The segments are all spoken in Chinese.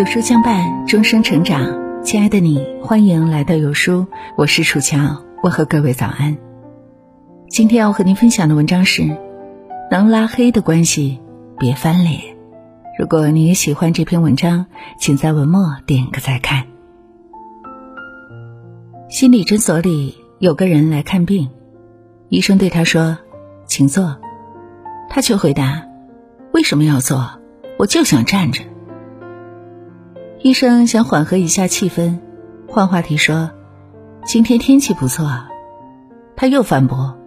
有书相伴，终生成长。亲爱的你，欢迎来到有书，我是楚乔，问候各位早安。今天要和您分享的文章是：能拉黑的关系，别翻脸。如果你也喜欢这篇文章，请在文末点个再看。心理诊所里有个人来看病，医生对他说：“请坐。”他却回答：“为什么要坐？我就想站着。”医生想缓和一下气氛，换话题说：“今天天气不错。”他又反驳：“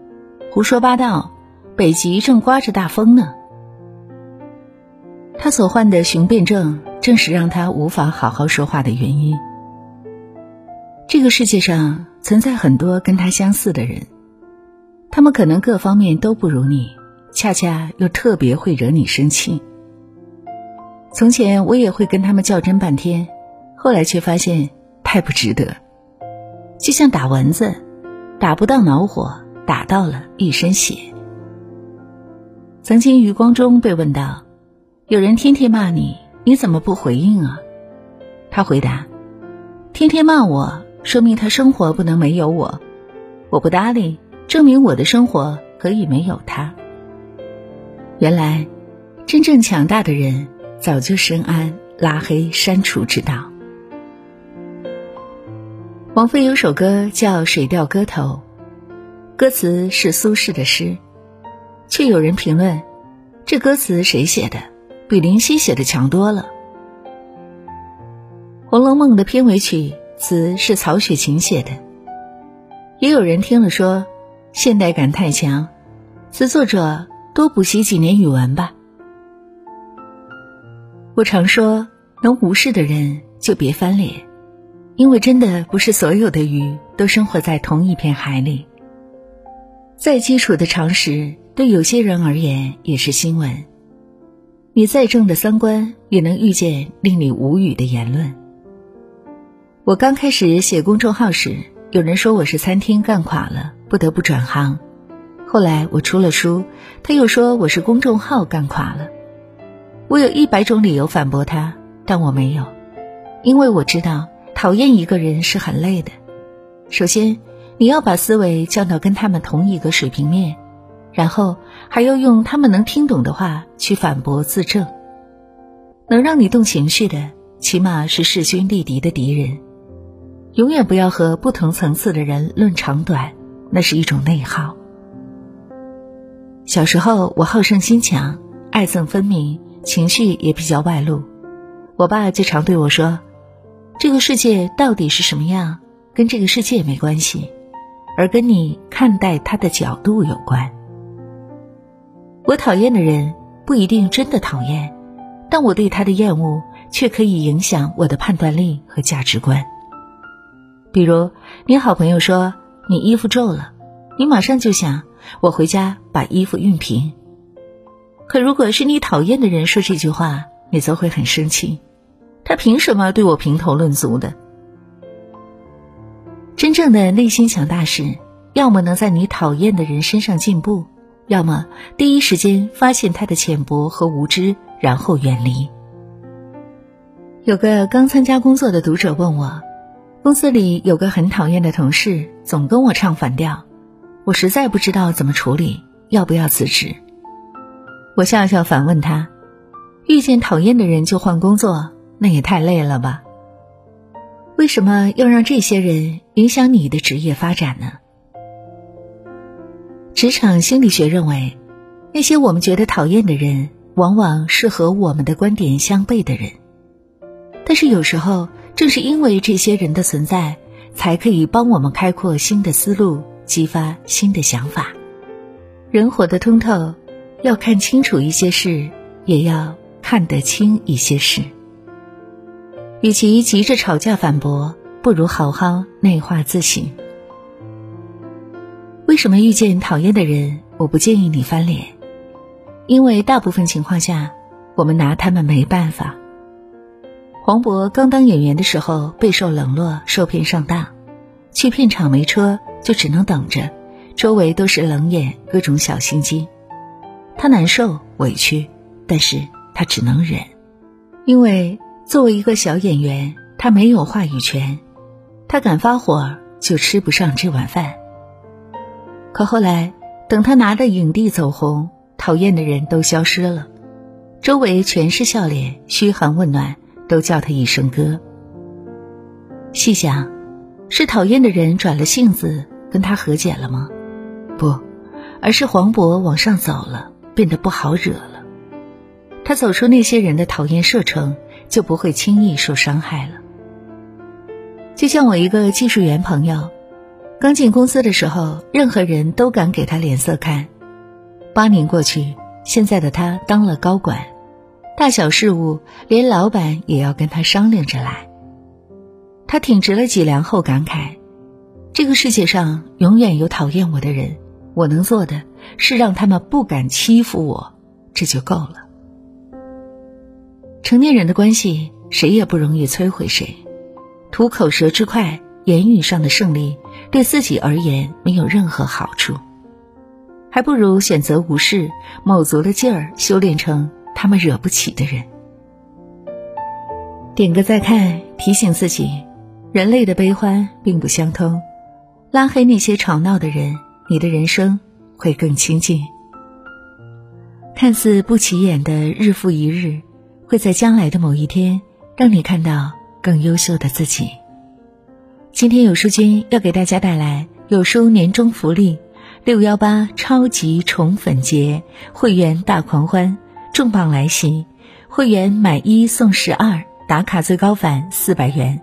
胡说八道，北极正刮着大风呢。”他所患的雄辩症，正是让他无法好好说话的原因。这个世界上存在很多跟他相似的人，他们可能各方面都不如你，恰恰又特别会惹你生气。从前我也会跟他们较真半天，后来却发现太不值得。就像打蚊子，打不到恼火，打到了一身血。曾经余光中被问到：“有人天天骂你，你怎么不回应啊？”他回答：“天天骂我，说明他生活不能没有我；我不搭理，证明我的生活可以没有他。”原来，真正强大的人。早就深谙拉黑删除之道。王菲有首歌叫《水调歌头》，歌词是苏轼的诗，却有人评论这歌词谁写的，比林夕写的强多了。《红楼梦》的片尾曲词是曹雪芹写的，也有人听了说现代感太强，词作者多补习几年语文吧。我常说，能无视的人就别翻脸，因为真的不是所有的鱼都生活在同一片海里。再基础的常识，对有些人而言也是新闻。你再正的三观，也能遇见令你无语的言论。我刚开始写公众号时，有人说我是餐厅干垮了，不得不转行。后来我出了书，他又说我是公众号干垮了。我有一百种理由反驳他，但我没有，因为我知道讨厌一个人是很累的。首先，你要把思维降到跟他们同一个水平面，然后还要用他们能听懂的话去反驳自证。能让你动情绪的，起码是势均力敌的敌人。永远不要和不同层次的人论长短，那是一种内耗。小时候，我好胜心强，爱憎分明。情绪也比较外露，我爸就常对我说：“这个世界到底是什么样，跟这个世界没关系，而跟你看待他的角度有关。”我讨厌的人不一定真的讨厌，但我对他的厌恶却可以影响我的判断力和价值观。比如，你好朋友说你衣服皱了，你马上就想我回家把衣服熨平。可如果是你讨厌的人说这句话，你则会很生气。他凭什么对我评头论足的？真正的内心强大是，要么能在你讨厌的人身上进步，要么第一时间发现他的浅薄和无知，然后远离。有个刚参加工作的读者问我，公司里有个很讨厌的同事，总跟我唱反调，我实在不知道怎么处理，要不要辞职？我笑笑反问他：“遇见讨厌的人就换工作，那也太累了吧？为什么要让这些人影响你的职业发展呢？”职场心理学认为，那些我们觉得讨厌的人，往往是和我们的观点相悖的人。但是有时候，正是因为这些人的存在，才可以帮我们开阔新的思路，激发新的想法。人活得通透。要看清楚一些事，也要看得清一些事。与其急着吵架反驳，不如好好内化自省。为什么遇见讨厌的人，我不建议你翻脸？因为大部分情况下，我们拿他们没办法。黄渤刚当演员的时候，备受冷落，受骗上当，去片场没车，就只能等着，周围都是冷眼，各种小心机。他难受委屈，但是他只能忍，因为作为一个小演员，他没有话语权，他敢发火就吃不上这碗饭。可后来，等他拿着影帝走红，讨厌的人都消失了，周围全是笑脸，嘘寒问暖，都叫他一声哥。细想，是讨厌的人转了性子跟他和解了吗？不，而是黄渤往上走了，变得不好惹了。他走出那些人的讨厌射程，就不会轻易受伤害了。就像我一个技术员朋友，刚进公司的时候，任何人都敢给他脸色看。八年过去，现在的他当了高管，大小事务连老板也要跟他商量着来。他挺直了脊梁后感慨：“这个世界上永远有讨厌我的人，我能做的是让他们不敢欺负我，这就够了。”成年人的关系，谁也不容易摧毁谁。图口舌之快，言语上的胜利，对自己而言没有任何好处，还不如选择无视，卯足了劲儿修炼成他们惹不起的人。点个再看，提醒自己。人类的悲欢并不相通，拉黑那些吵闹的人，你的人生会更亲近。看似不起眼的日复一日，会在将来的某一天，让你看到更优秀的自己。今天有书君要给大家带来有书年终福利：六幺八超级宠粉节，会员大狂欢，重磅来袭！会员买一送十二，打卡最高返四百元。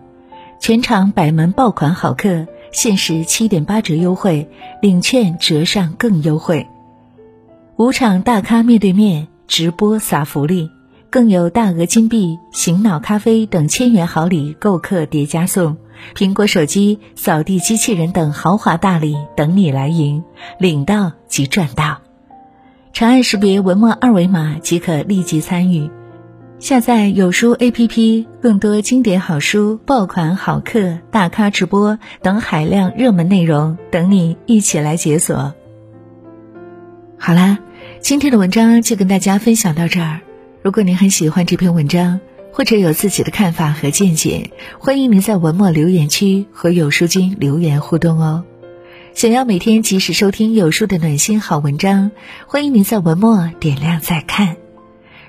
全场百门爆款好课，限时七点八折优惠，领券折上更优惠。五场大咖面对面直播撒福利，更有大额金币、醒脑咖啡等千元好礼购客叠加送，苹果手机、扫地机器人等豪华大礼等你来赢，领到即赚到。长按识别文末二维码即可立即参与。下载有书 APP，更多经典好书、爆款好课、大咖直播等海量热门内容等你一起来解锁。好啦，今天的文章就跟大家分享到这儿。如果您很喜欢这篇文章，或者有自己的看法和见解，欢迎您在文末留言区和有书君留言互动哦。想要每天及时收听有书的暖心好文章，欢迎您在文末点亮再看。